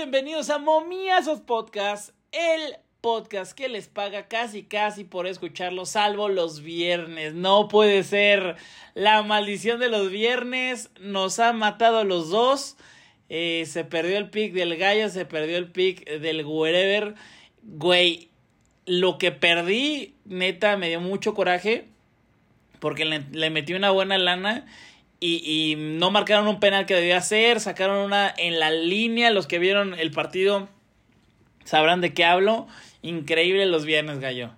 bienvenidos a Momiazos Podcast, el podcast que les paga casi casi por escucharlo, salvo los viernes. No puede ser. La maldición de los viernes nos ha matado a los dos. Eh, se perdió el pick del gallo, se perdió el pick del wherever. Güey, lo que perdí, neta, me dio mucho coraje. Porque le, le metí una buena lana y, no marcaron un penal que debía hacer, sacaron una en la línea, los que vieron el partido sabrán de qué hablo, increíble los viernes, gallo.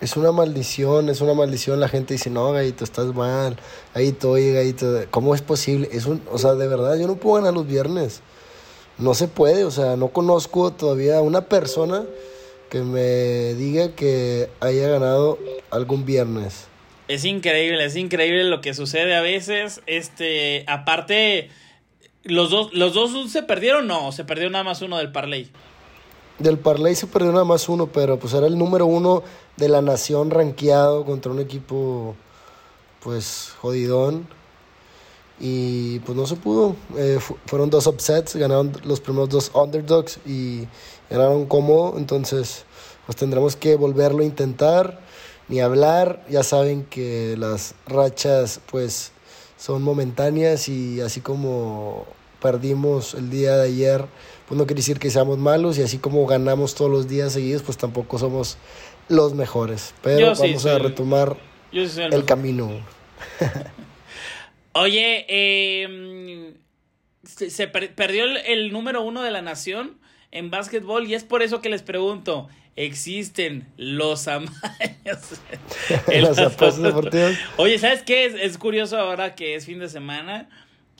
Es una maldición, es una maldición, la gente dice, no, gallito, estás mal, gallito, oye, gallito, ¿cómo es posible? Es un, o sea, de verdad, yo no puedo ganar los viernes, no se puede, o sea, no conozco todavía una persona que me diga que haya ganado algún viernes. Es increíble, es increíble lo que sucede a veces. Este, aparte, los dos, los dos se perdieron, no, se perdió nada más uno del parlay. Del parlay se perdió nada más uno, pero pues era el número uno de la nación rankeado contra un equipo, pues jodidón. Y pues no se pudo. Eh, fueron dos upsets, ganaron los primeros dos underdogs y ganaron cómodo. Entonces, pues tendremos que volverlo a intentar ni hablar. Ya saben que las rachas pues son momentáneas y así como perdimos el día de ayer, pues no quiere decir que seamos malos y así como ganamos todos los días seguidos, pues tampoco somos los mejores. Pero vamos a retomar el, camino. Oye, eh, se, perdió el, número uno de la nación en básquetbol y es por eso que les pregunto, existen los amaños. en las apuestas deportivas. Oye, ¿sabes qué? Es, curioso ahora que es fin de semana.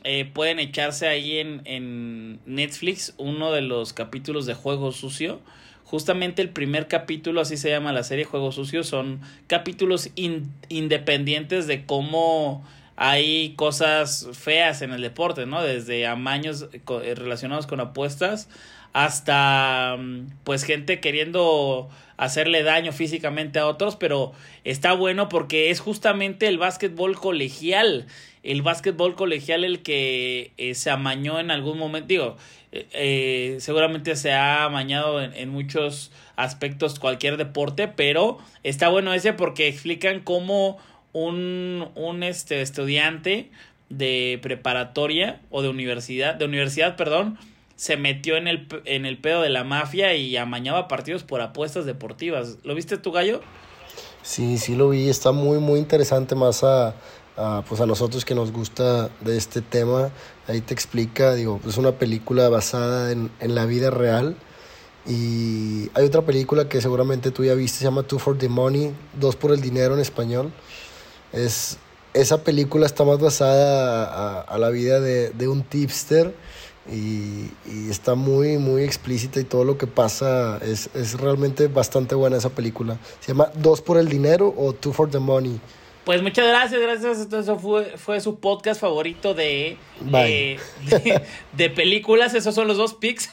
Eh, pueden echarse ahí en, en Netflix uno de los capítulos de Juego Sucio. Justamente el primer capítulo, así se llama la serie Juego Sucio, son capítulos independientes de cómo hay cosas feas en el deporte, ¿no? Desde amaños eh, relacionados con apuestas hasta mm, pues gente queriendo hacerle daño físicamente a otros, pero está bueno porque es justamente el básquetbol colegial, el básquetbol colegial el que eh, se amañó en algún momento, digo, eh, eh, seguramente se ha amañado en, en, muchos aspectos cualquier deporte, pero está bueno ese porque explican cómo un, un este, estudiante de preparatoria o de universidad, de universidad, perdón, se metió en el, en el pedo de la mafia y amañaba partidos por apuestas deportivas. ¿Lo viste tu gallo? Sí, sí lo vi. Está muy, muy interesante más a, pues a nosotros que nos gusta de este tema. Ahí te explica, digo, es una película basada en, en la vida real. Y hay otra película que seguramente tú ya viste, se llama Two for the Money, Dos por el Dinero en español. Es, esa película está más basada a, a la vida de, de un tipster y, está muy, muy explícita y todo lo que pasa es, es realmente bastante buena esa película. Se llama Dos por el Dinero o Two for the Money. Pues muchas gracias, gracias. Entonces fue, fue su podcast favorito de, de, películas. Esos son los dos pics.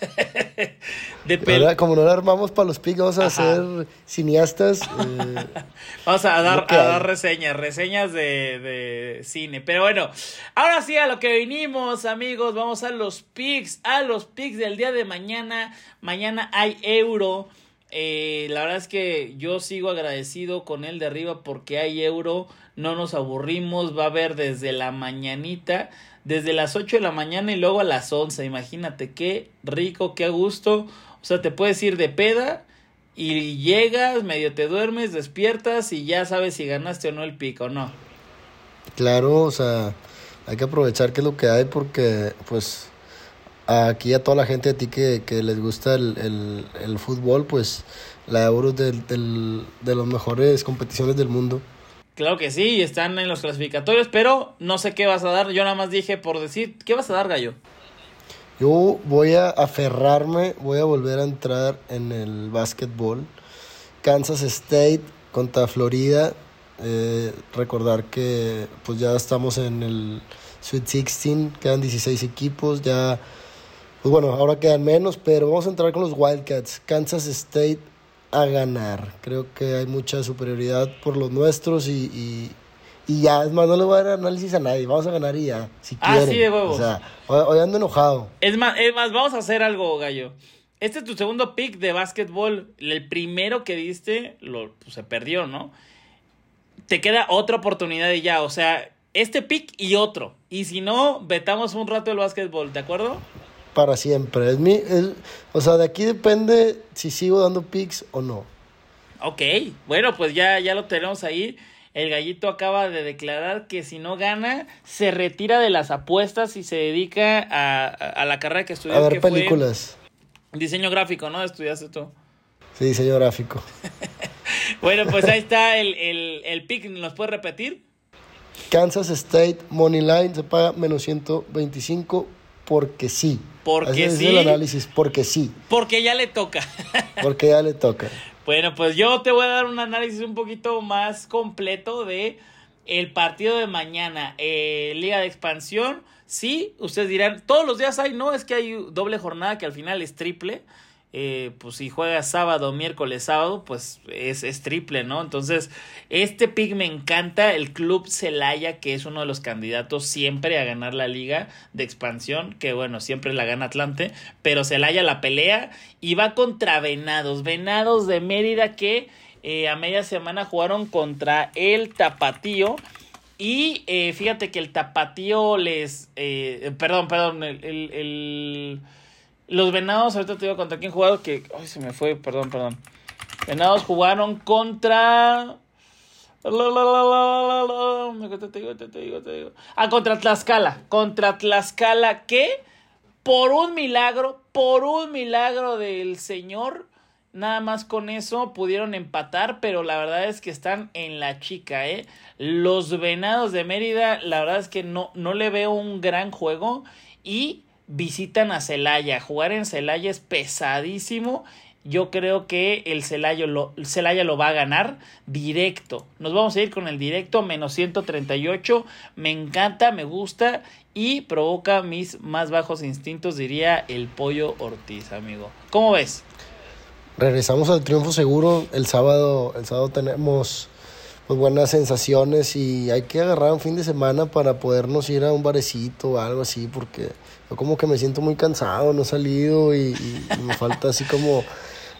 de Como no la armamos para los pics, vamos a hacer cineastas. Eh, vamos a dar, a dar reseñas, reseñas de, de, cine. Pero bueno, ahora sí a lo que vinimos, amigos. Vamos a los pics, a los pics del día de mañana. Mañana hay euro. Eh, la verdad es que yo sigo agradecido con él de arriba porque hay euro, no nos aburrimos, va a haber desde la mañanita, desde las 8 de la mañana y luego a las 11, imagínate qué rico, qué a gusto, o sea, te puedes ir de peda y llegas, medio te duermes, despiertas y ya sabes si ganaste o no el pico, ¿no? Claro, o sea, hay que aprovechar que es lo que hay porque pues aquí a toda la gente a ti que, que les gusta el, el, fútbol, pues la Euro es de las mejores competiciones del mundo. Claro que sí, están en los clasificatorios, pero no sé qué vas a dar. Yo nada más dije por decir, ¿qué vas a dar, Gallo? Yo voy a aferrarme, voy a volver a entrar en el básquetbol. Kansas State contra Florida. Eh, recordar que pues ya estamos en el Sweet 16, quedan 16 equipos, ya pues bueno, ahora quedan menos, pero vamos a entrar con los Wildcats. Kansas State a ganar. Creo que hay mucha superioridad por los nuestros y, Y ya, es más, no le voy a dar análisis a nadie. Vamos a ganar y ya. Si Ah, quieren. sí, de huevos. O sea, hoy, hoy ando enojado. Es más, es más, vamos a hacer algo, gallo. Este es tu segundo pick de básquetbol. El primero que diste lo, pues, se perdió, ¿no? Te queda otra oportunidad y ya. O sea, este pick y otro. Y si no, vetamos un rato el básquetbol, ¿de acuerdo? Para siempre. Es mi, es- o sea, de aquí depende si sigo dando picks o no. Ok, bueno, pues ya, ya lo tenemos ahí. El gallito acaba de declarar que si no gana, se retira de las apuestas y se dedica a, a- a la carrera que estudió. A ver que fue películas. diseño gráfico, ¿no? Estudiaste tú. Sí, diseño gráfico. Bueno, pues ahí está el, el, el pick. ¿Nos puedes repetir? Kansas State Money Line se paga menos 125 porque sí. Porque Ese es sí. el análisis, porque sí. Porque ya le toca. Porque ya le toca. Bueno, pues yo te voy a dar un análisis un poquito más completo de el partido de mañana. Eh, Liga de expansión. Sí, ustedes dirán, todos los días hay, no, es que hay doble jornada que al final es triple. Eh, pues si juega sábado, miércoles, sábado, pues es, es triple, ¿no? Entonces, este pick me encanta. El club Celaya, que es uno de los candidatos siempre a ganar la liga de expansión, que bueno, siempre la gana Atlante, pero Celaya la pelea y va contra Venados. Venados de Mérida que eh, a media semana jugaron contra el Tapatío. Y eh, fíjate que el Tapatío les... eh, perdón, perdón, el- el- el los Venados, ahorita te digo contra quién jugaron, que... Ay, se me fue, perdón, perdón. Venados jugaron contra... Te digo, te digo, te digo. Ah, contra Tlaxcala. Contra Tlaxcala que por un milagro, por un milagro del Señor, nada más con eso pudieron empatar, pero la verdad es que están en la chica, ¿eh? Los Venados de Mérida, la verdad es que no, no le veo un gran juego y visitan a Celaya. Jugar en Celaya es pesadísimo. Yo creo que el Celaya lo, lo va a ganar directo. Nos vamos a ir con el directo menos 138. Me encanta, me gusta y provoca mis más bajos instintos, diría el pollo Ortiz, amigo. ¿Cómo ves? Regresamos al triunfo seguro. El sábado, el sábado tenemos pues buenas sensaciones y hay que agarrar un fin de semana para podernos ir a un barecito o algo así porque yo como que me siento muy cansado, no he salido y, y me falta así como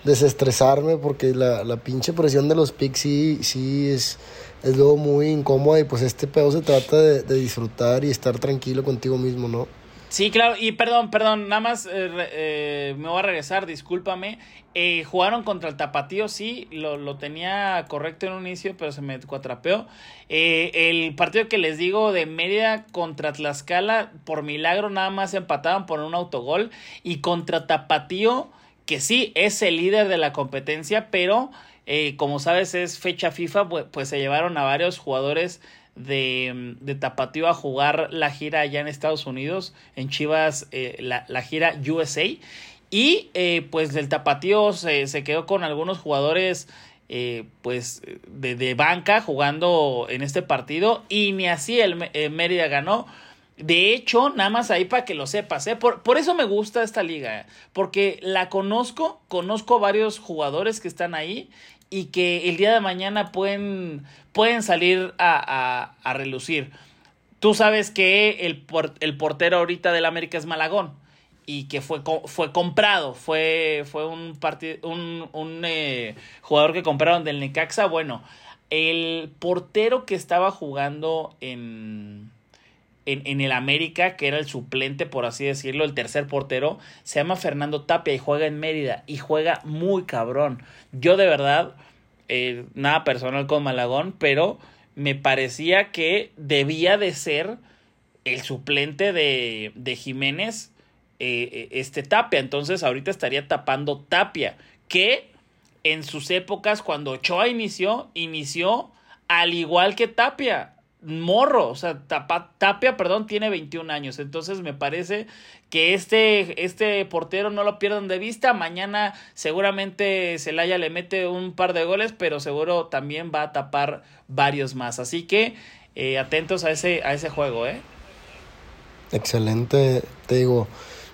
desestresarme porque la, la pinche presión de los pics sí, sí es, es luego muy incómoda y pues este pedo se trata de, de disfrutar y estar tranquilo contigo mismo, ¿no? Sí, claro, y perdón, perdón, nada más eh, eh, me voy a regresar, discúlpame. Eh, jugaron contra el Tapatío, sí, lo, lo tenía correcto en un inicio, pero se me cuatrapeó. Eh, el partido que les digo de Mérida contra Tlaxcala, por milagro nada más empataban por un autogol. Y contra Tapatío, que sí, es el líder de la competencia, pero como sabes es fecha FIFA, pues, pues se llevaron a varios jugadores de, de Tapatío a jugar la gira allá en Estados Unidos, en Chivas, eh, la, la gira USA. Y eh, pues el Tapatío se, se quedó con algunos jugadores eh, pues de, de banca jugando en este partido y ni así el eh, Mérida ganó. De hecho, nada más ahí para que lo sepas, ¿eh? por, por eso me gusta esta liga, porque la conozco, conozco varios jugadores que están ahí y que el día de mañana pueden, pueden salir a, a, a relucir. Tú sabes que el, por- el portero ahorita del América es Malagón y que fue, fue comprado, fue, fue un, un, un eh, jugador que compraron del Necaxa. Bueno, el portero que estaba jugando en, en, en el América, que era el suplente, por así decirlo, el tercer portero, se llama Fernando Tapia y juega en Mérida y juega muy cabrón. Yo de verdad, eh, nada personal con Malagón, pero me parecía que debía de ser el suplente de, de Jiménez, eh, eh, este Tapia. Entonces ahorita estaría tapando Tapia, que en sus épocas, cuando Ochoa inició, inició al igual que Tapia. Morro, o sea, Tapa- Tapia, perdón, tiene 21 años. Entonces me parece que este, este portero no lo pierdan de vista. Mañana seguramente Celaya le mete un par de goles, pero seguro también va a tapar varios más. Así que eh, atentos a ese, a ese juego, ¿eh? Excelente, te digo,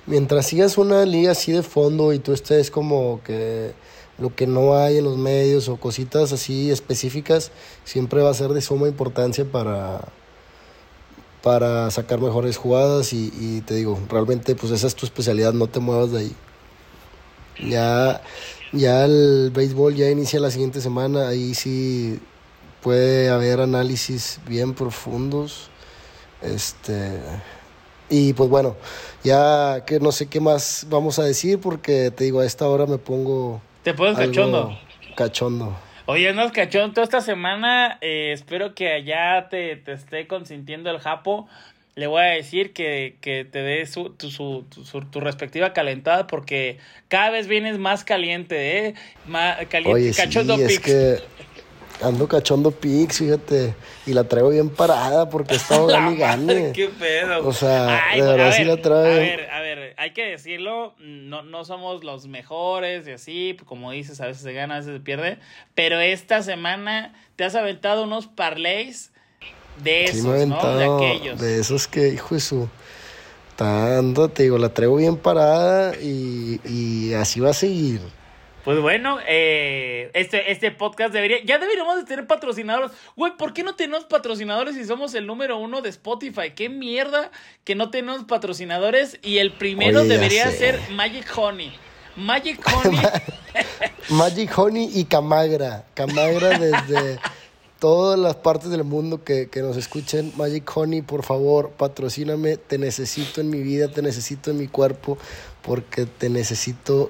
mientras sigas una liga así de fondo y tú estés como que lo que no hay en los medios o cositas así específicas, siempre va a ser de suma importancia para, para sacar mejores jugadas y, te digo, realmente pues esa es tu especialidad, no te muevas de ahí. Ya, ya el béisbol ya inicia la siguiente semana, ahí sí puede haber análisis bien profundos. Este y pues bueno, ya que no sé qué más vamos a decir porque te digo, a esta hora me pongo Te pones cachondo. Cachondo. Oye, no cachón, toda esta semana eh, espero que allá te, te esté consintiendo el japo. Le voy a decir que, que te dé su, tu, su, tu, respectiva calentada porque cada vez vienes más caliente, ¿eh? Más caliente, Oye, sí, cachondo es pics. que ando cachondo Pix, fíjate, y la traigo bien parada porque he estado La gane y gane. qué pedo. O sea, Ay, de verdad sí la trae. A ver, a ver, hay que decirlo, no, no somos los mejores y así, como dices, a veces se gana, a veces se pierde, pero esta semana te has aventado unos parlays de Sí esos, me he ¿no? De aquellos. de esos que, hijo de su... Tanto, te digo, la traigo bien parada y, y así va a seguir. Pues bueno, eh, este, este podcast debería, ya deberíamos de tener patrocinadores. Güey, ¿por qué no tenemos patrocinadores si somos el número uno de Spotify? Qué mierda que no tenemos patrocinadores y el primero Oye, debería sé. ser Magic Honey. Magic Honey. Magic Honey y Camagra. Camagra desde todas las partes del mundo que, que nos escuchen. Magic Honey, por favor, patrocíname. Te necesito en mi vida, te necesito en mi cuerpo, porque te necesito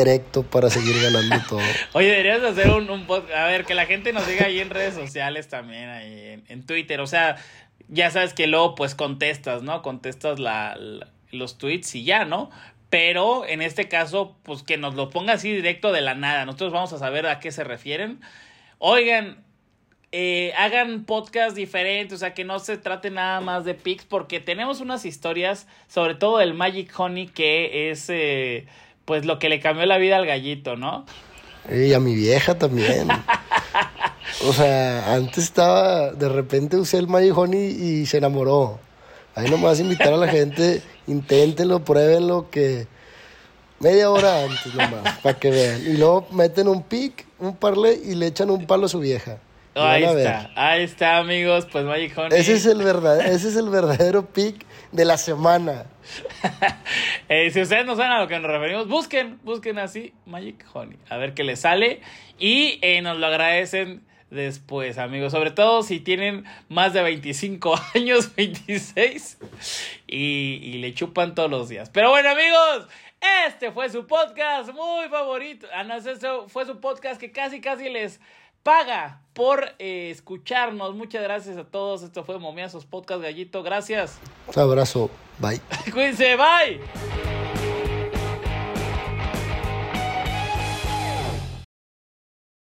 erecto para seguir ganando todo. Oye, deberías hacer un, un podcast. A ver, que la gente nos diga ahí en redes sociales también, ahí en, Twitter. O sea, ya sabes que luego pues contestas, ¿no? Contestas la- los tweets y ya, ¿no? Pero en este caso, pues que nos lo ponga así directo de la nada. Nosotros vamos a saber a qué se refieren. Oigan, eh, hagan podcast diferentes, o sea, que no se trate nada más de pics, porque tenemos unas historias, sobre todo del Magic Honey, que es, eh, pues, lo que le cambió la vida al gallito, ¿no? Y a mi vieja también. O sea, antes estaba, de repente usé el Magic y se enamoró. Ahí nomás invitar a la gente, inténtenlo, pruébenlo, que media hora antes nomás, para que vean. Y luego meten un pic, un parlay y le echan un palo a su vieja. Ahí está, ahí está, amigos, pues Magic Honey. Ese es el verdadero, ese es el verdadero pic de la semana. Eh, si ustedes no saben a lo que nos referimos, busquen, busquen así Magic Honey, a ver qué les sale y eh, nos lo agradecen después, amigos. Sobre todo si tienen más de 25 años, 26 y, y le chupan todos los días. Pero bueno, amigos, este fue su podcast muy favorito. Ah, no, ese fue su podcast que casi, casi les paga por eh, escucharnos. Muchas gracias a todos. Esto fue Momiazos Podcast Gallito. Gracias. Un abrazo, bye. Cuídense, bye.